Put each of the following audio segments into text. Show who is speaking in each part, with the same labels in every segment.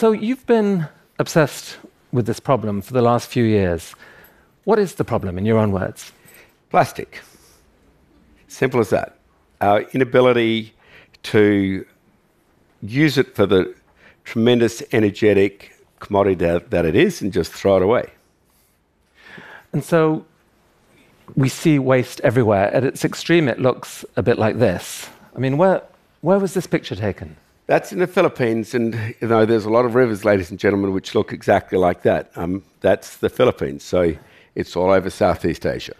Speaker 1: So you've been obsessed with this problem for the last few years. What is the problem, in your own words?
Speaker 2: Plastic. Simple as that. Our inability to use it for the tremendous energetic commodity that, that it is and just throw it away.
Speaker 1: And so we see waste everywhere. At its extreme, it looks a bit like this. I mean, where, where was this picture taken?
Speaker 2: That's in the Philippines, and you know, there's a lot of rivers, ladies and gentlemen, which look exactly like that. Um, that's the Philippines, so it's all over Southeast Asia.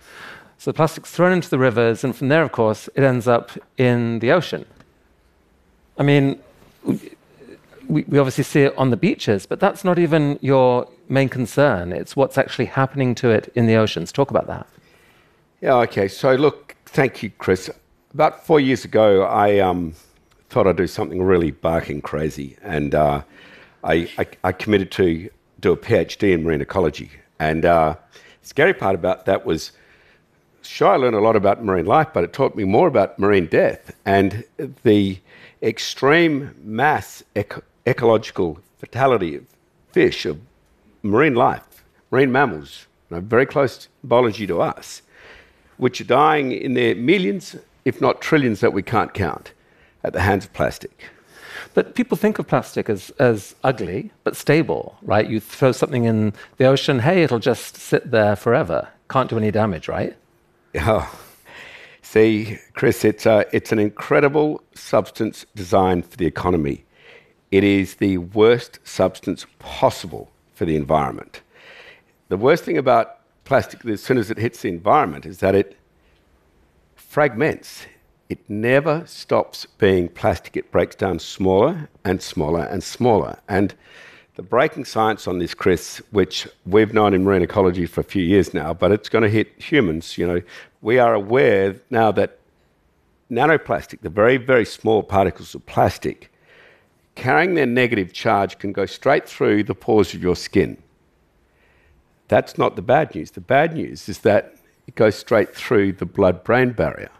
Speaker 1: So the plastic's thrown into the rivers, and from there, of course, it ends up in the ocean. I mean, we, we obviously see it on the beaches, but that's not even your main concern. It's what's actually happening to it in the oceans. Talk about that.
Speaker 2: Yeah, okay. So, look, thank you, Chris. About four years ago, I um, thought I'd do something really barking crazy, and uh, I, I, I, committed to do a PhD in marine ecology. And uh, scary part about that was, sure, I learned a lot about marine life, but it taught me more about marine death and the extreme mass ec- ecological fatality of fish, of marine life, marine mammals, you know, very close biology to us, which are dying in their millions, if not trillions, that we can't count at the hands of plastic.
Speaker 1: But people think of plastic as, as ugly, but stable, right? You throw something in the ocean, hey, it'll just sit there forever. Can't do any damage, right?
Speaker 2: Oh. See, Chris, it's, a, it's an incredible substance designed for the economy. It is the worst substance possible for the environment. The worst thing about plastic, as soon as it hits the environment, is that it fragments. It never stops being plastic. It breaks down smaller and smaller and smaller. And the breaking science on this, Chris, which we've known in marine ecology for a few years now, but it's going to hit humans. You know, we are aware now that nanoplastic, the very, very small particles of plastic, carrying their negative charge can go straight through the pores of your skin. That's not the bad news. The bad news is that it goes straight through the blood brain barrier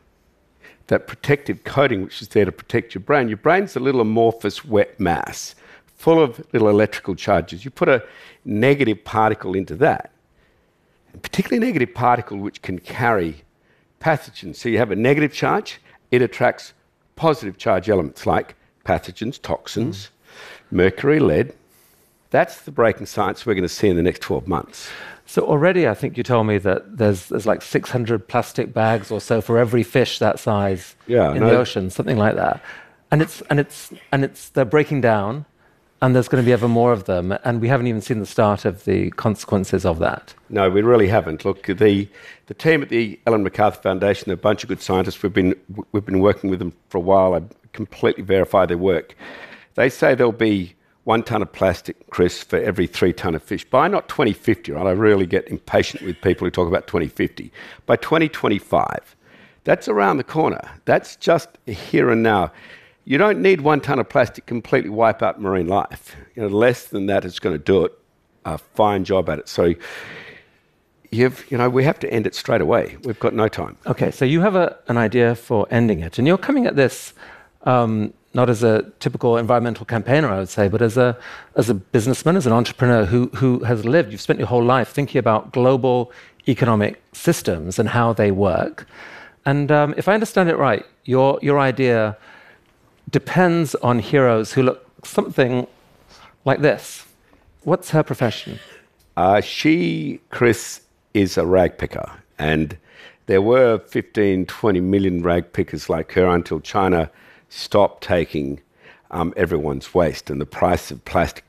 Speaker 2: that protective coating which is there to protect your brain. Your brain's a little amorphous wet mass full of little electrical charges. You put a negative particle into that, particularly a negative particle which can carry pathogens. So you have a negative charge, it attracts positive charge elements like pathogens, toxins, mm. mercury, lead. That's the breaking science we're going to see in the next 12 months.
Speaker 1: So already, I think you told me that there's there's like 600 plastic bags or so for every fish that size yeah, in the ocean, something like that. And it's and it's and it's they're breaking down, and there's going to be ever more of them, and we haven't even seen the start of the consequences of that.
Speaker 2: No, we really haven't. Look, the the team at the Ellen MacArthur Foundation, a bunch of good scientists. We've been we've been working with them for a while. I completely verify their work. They say there'll be one tonne of plastic, Chris, for every three tonne of fish. By not 2050, right? I really get impatient with people who talk about 2050. By 2025, that's around the corner. That's just here and now. You don't need one tonne of plastic completely wipe out marine life. You know, less than that is going to do it. A fine job at it. So, you've, you know, we have to end it straight away. We've got no time.
Speaker 1: Okay, so you have a, an idea for ending it, and you're coming at this um, not as a typical environmental campaigner, I would say, but as a, as a businessman, as an entrepreneur who, who has lived, you've spent your whole life thinking about global economic systems and how they work. And um, if I understand it right, your, your idea depends on heroes who look something like this. What's her profession?
Speaker 2: Uh, she, Chris, is a rag picker. And there were 15, 20 million rag pickers like her until China stop taking um, everyone's waste, and the price of plastic,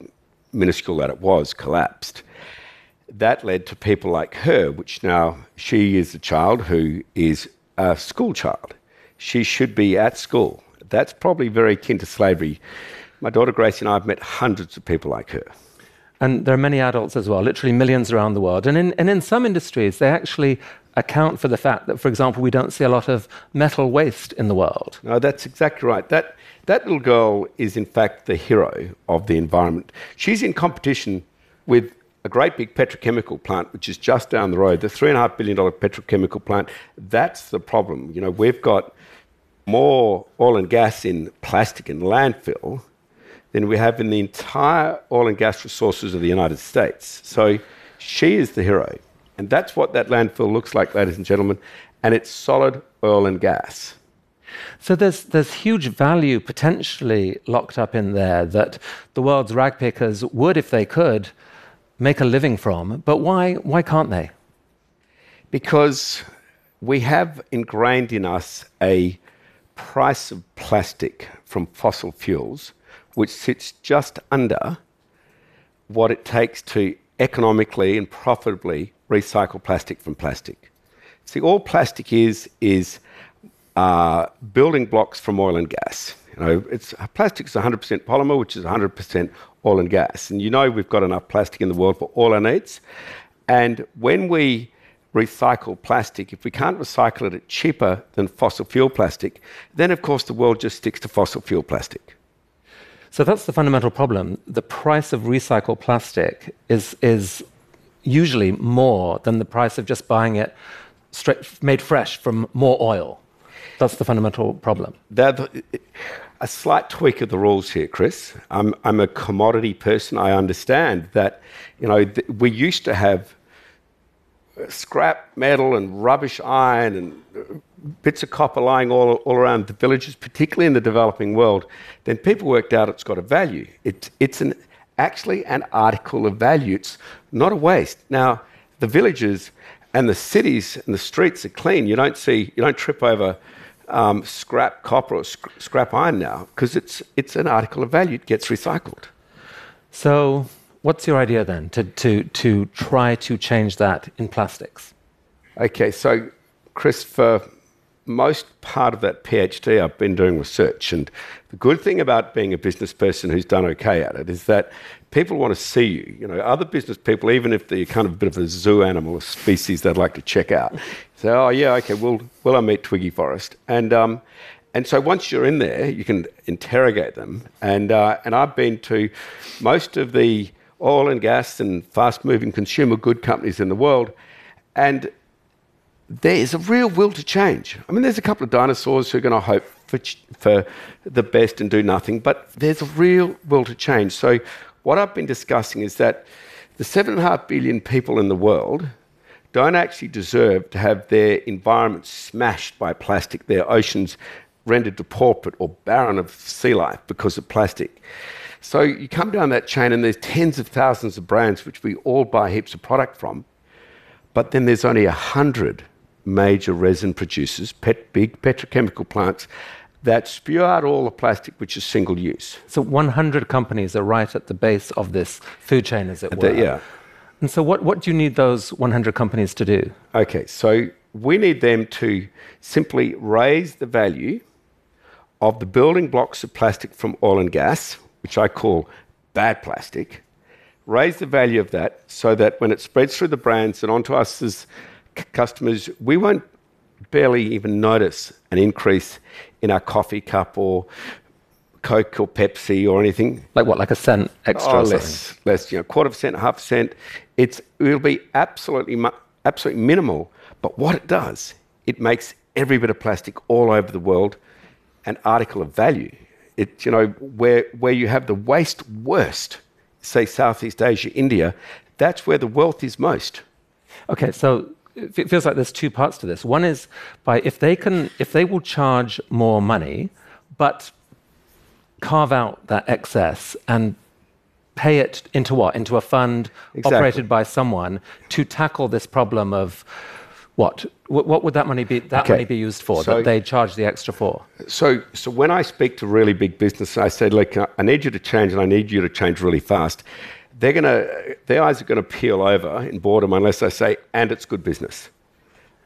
Speaker 2: minuscule that it was, collapsed. That led to people like her, which now she is a child who is a school child. She should be at school. That's probably very akin to slavery. My daughter Gracie and I have met hundreds of people like her.
Speaker 1: And there are many adults as well, literally millions around the world. And in, and in some industries, they actually account for the fact that, for example, we don't see a lot of metal waste in the world.
Speaker 2: No, that's exactly right. That, that little girl is, in fact, the hero of the environment. She's in competition with a great big petrochemical plant, which is just down the road, the $3.5 billion petrochemical plant. That's the problem. You know, we've got more oil and gas in plastic and landfill than we have in the entire oil and gas resources of the United States. So she is the hero. And that's what that landfill looks like, ladies and gentlemen. And it's solid oil and gas.
Speaker 1: So there's, there's huge value potentially locked up in there that the world's rag pickers would, if they could, make a living from. But why, why can't they?
Speaker 2: Because we have ingrained in us a price of plastic from fossil fuels, which sits just under what it takes to economically and profitably recycle plastic from plastic. See, all plastic is is uh, building blocks from oil and gas. You know, it's plastic is 100% polymer, which is 100% oil and gas. And you know we've got enough plastic in the world for all our needs. And when we recycle plastic, if we can't recycle it at cheaper than fossil fuel plastic, then of course the world just sticks to fossil fuel plastic.
Speaker 1: So that's the fundamental problem. The price of recycled plastic is, is usually more than the price of just buying it straight, made fresh from more oil. That's the fundamental problem.
Speaker 2: The, a slight tweak of the rules here, Chris. I'm, I'm a commodity person. I understand that, you know, th- we used to have scrap metal and rubbish iron and uh, bits of copper lying all, all around the villages, particularly in the developing world, then people worked out it's got a value. It, it's an, actually an article of value. It's not a waste. Now, the villages and the cities and the streets are clean. You don't see, you don't trip over um, scrap copper or sc- scrap iron now because it's, it's an article of value. It gets recycled.
Speaker 1: So, What's your idea then to, to, to try to change that in plastics?
Speaker 2: Okay, so Chris, for most part of that PhD, I've been doing research. And the good thing about being a business person who's done okay at it is that people want to see you. You know, other business people, even if they're kind of a bit of a zoo animal, a species they'd like to check out, say, oh, yeah, okay, well, will I meet Twiggy Forrest? And, um, and so once you're in there, you can interrogate them. And, uh, and I've been to most of the oil and gas and fast moving consumer good companies in the world. And there is a real will to change. I mean, there's a couple of dinosaurs who are going to hope for, for the best and do nothing, but there's a real will to change. So, what I've been discussing is that the 7.5 billion people in the world don't actually deserve to have their environment smashed by plastic, their oceans rendered depauperate or barren of sea life because of plastic. So you come down that chain, and there's tens of thousands of brands which we all buy heaps of product from. But then there's only a hundred major resin producers, pet, big petrochemical plants, that spew out all the plastic which is single use.
Speaker 1: So 100 companies are right at the base of this food chain, as it were.
Speaker 2: The, yeah.
Speaker 1: And so, what, what do you need those 100 companies to do?
Speaker 2: Okay, so we need them to simply raise the value of the building blocks of plastic from oil and gas, which I call bad plastic, raise the value of that so that when it spreads through the brands and onto us as c- customers, we won't barely even notice an increase in our coffee cup or Coke or Pepsi or anything.
Speaker 1: Like what? Like a cent extra?
Speaker 2: Oh, less, less. You know, quarter of a cent, half a cent. It's it'll be absolutely absolutely minimal. But what it does, it makes every bit of plastic all over the world an article of value it, you know, where, where you have the waste worst, say Southeast Asia, India, that's where the wealth is most.
Speaker 1: Okay, so it feels like there's two parts to this. One is by if they can, if they will charge more money, but carve out that excess and pay it into what? Into a fund exactly. operated by someone to tackle this problem of what? What would that money be? That okay. money be used for? So, that they charge the extra for?
Speaker 2: So, so when I speak to really big business, I say, "Look, I need you to change, and I need you to change really fast." They're gonna, their eyes are gonna peel over in boredom unless I say, "And it's good business."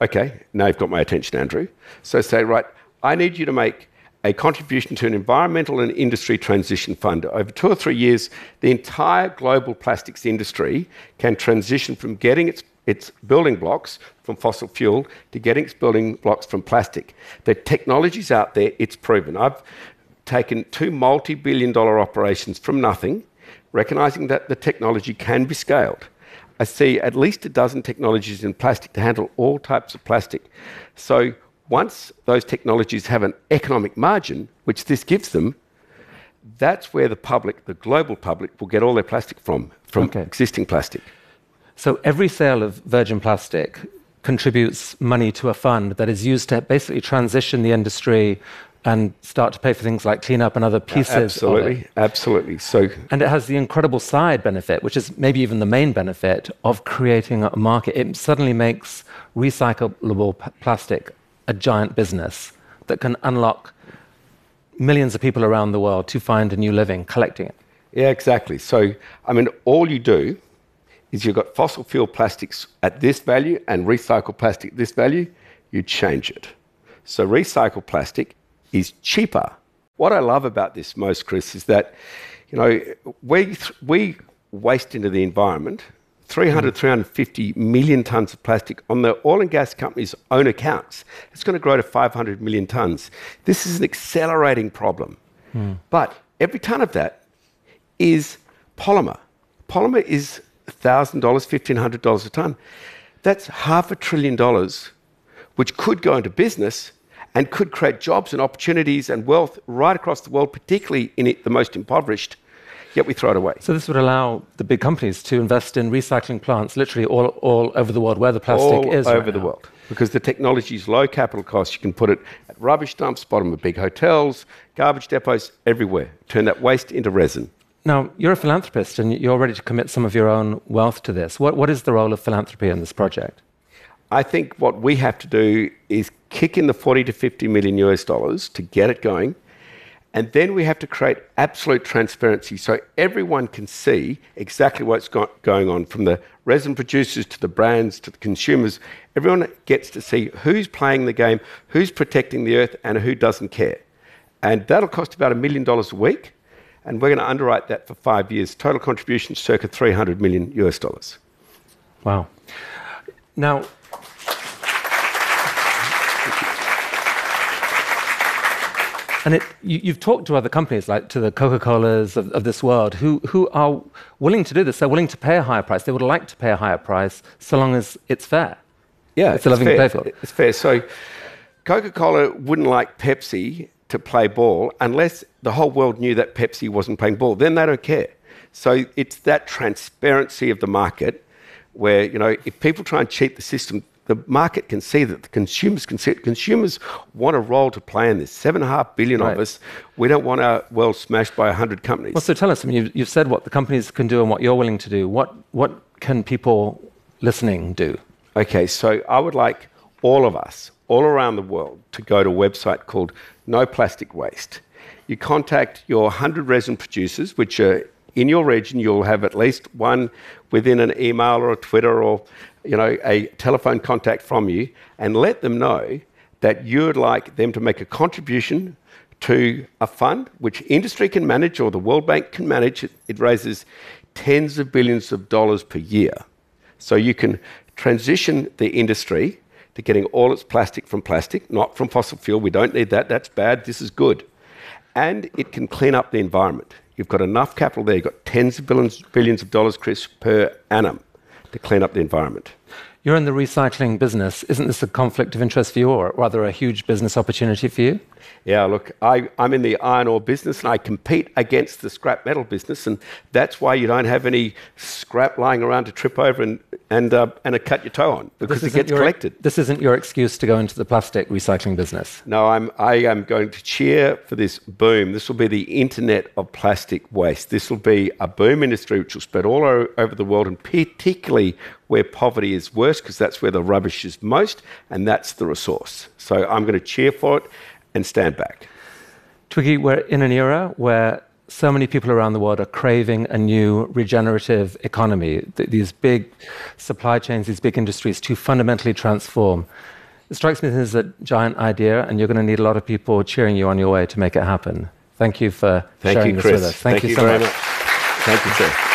Speaker 2: Okay, now you've got my attention, Andrew. So say, right, I need you to make a contribution to an environmental and industry transition fund. Over two or three years, the entire global plastics industry can transition from getting its its building blocks from fossil fuel to getting its building blocks from plastic. The technology's out there, it's proven. I've taken two multi billion dollar operations from nothing, recognizing that the technology can be scaled. I see at least a dozen technologies in plastic to handle all types of plastic. So once those technologies have an economic margin, which this gives them, that's where the public, the global public, will get all their plastic from, from
Speaker 1: Okay.
Speaker 2: existing plastic.
Speaker 1: So every sale of virgin plastic contributes money to a fund that is used to basically transition the industry and start to pay for things like cleanup and other pieces.
Speaker 2: Absolutely, absolutely. So
Speaker 1: And it has the incredible side benefit, which is maybe even the main benefit of creating a market. It suddenly makes recyclable plastic a giant business that can unlock millions of people around the world to find a new living collecting it.
Speaker 2: Yeah, exactly. So, I mean, all you do is you've got fossil fuel plastics at this value and recycled plastic at this value, you change it. So, recycled plastic is cheaper. What I love about this most, Chris, is that, you know, we, th- we waste into the environment 300, mm-hmm. 350 million tons of plastic on the oil and gas companies' own accounts. It's going to grow to 500 million tons. This is an accelerating problem. Hmm. But every ton of that is polymer. Polymer is $1,000, $1,500 a ton. That's half a trillion dollars, which could go into business and could create jobs and opportunities and wealth right across the world, particularly in it, the most impoverished. Yet we throw it away.
Speaker 1: So this would allow the big companies to invest in recycling plants literally all, all over the world where the plastic
Speaker 2: all
Speaker 1: is.
Speaker 2: All over
Speaker 1: right
Speaker 2: the
Speaker 1: now.
Speaker 2: world because the technology is low capital cost. You can put it at rubbish dumps, bottom of big hotels, garbage depots, everywhere. Turn that waste into resin.
Speaker 1: Now, you're a philanthropist and you're ready to commit some of your own wealth to this. What, what is the role of philanthropy in this project?
Speaker 2: I think what we have to do is kick in the 40 to 50 million US dollars to get it going. And then we have to create absolute transparency so everyone can see exactly what's go- going on from the resin producers to the brands to the consumers. Everyone gets to see who's playing the game, who's protecting the earth, and who doesn't care. And that'll cost about a million dollars a week. And we're going to underwrite that for five years. Total contribution circa 300 million US dollars.
Speaker 1: Wow. Now, and it, you, you've talked to other companies, like to the Coca Colas of, of this world, who, who are willing to do this. They're willing to pay a higher price. They would like to pay a higher price so long as it's fair.
Speaker 2: Yeah,
Speaker 1: It's a living
Speaker 2: fair.
Speaker 1: playfield.
Speaker 2: It's fair. So, Coca Cola wouldn't like Pepsi to play ball unless the whole world knew that Pepsi wasn't playing ball. Then they don't care. So, it's that transparency of the market where, you know, if people try and cheat the system, the market can see that the consumers can see it. Consumers want a role to play in this. Seven and a half billion
Speaker 1: Right.
Speaker 2: of us. We don't want our world smashed by 100 companies.
Speaker 1: Well, so tell us, I mean, you've, you've said what the companies can do and what you're willing to do. What, what can people listening do?
Speaker 2: Okay, so I would like all of us, all around the world, to go to a website called No Plastic Waste. You contact your 100 resin producers, which are in your region. You'll have at least one within an email or a Twitter or you know a telephone contact from you, and let them know that you would like them to make a contribution to a fund which industry can manage or the World Bank can manage. It, it raises tens of billions of dollars per year. So you can transition the industry to getting all its plastic from plastic, not from fossil fuel. We don't need that. That's bad. This is good. And it can clean up the environment. You've got enough capital there. You've got tens of billions, billions of dollars, Chris, per annum to clean up the environment.
Speaker 1: You're in the recycling business. Isn't this a conflict of interest for you, or rather a huge business opportunity for you?
Speaker 2: Yeah, look, I, I'm in the iron ore business and I compete against the scrap metal business, and that's why you don't have any scrap lying around to trip over and, and, uh, and cut your toe on because it gets
Speaker 1: your-
Speaker 2: collected.
Speaker 1: This isn't your excuse to go into the plastic recycling business.
Speaker 2: No, I'm, I am going to cheer for this boom. This will be the internet of plastic waste. This will be a boom industry which will spread all over the world, and particularly where poverty is worst, because that's where the rubbish is most, and that's the resource. So I'm going to cheer for it and stand back.
Speaker 1: Twiggy, we're in an era where so many people around the world are craving a new regenerative economy, th- these big supply chains, these big industries to fundamentally transform. It strikes me as a giant idea, and you're going to need a lot of people cheering you on your way to make it happen. Thank you for
Speaker 2: Thank
Speaker 1: sharing
Speaker 2: you,
Speaker 1: this
Speaker 2: Chris.
Speaker 1: with us. Thank, you, so
Speaker 2: very
Speaker 1: much.
Speaker 2: much. Thank you, sir.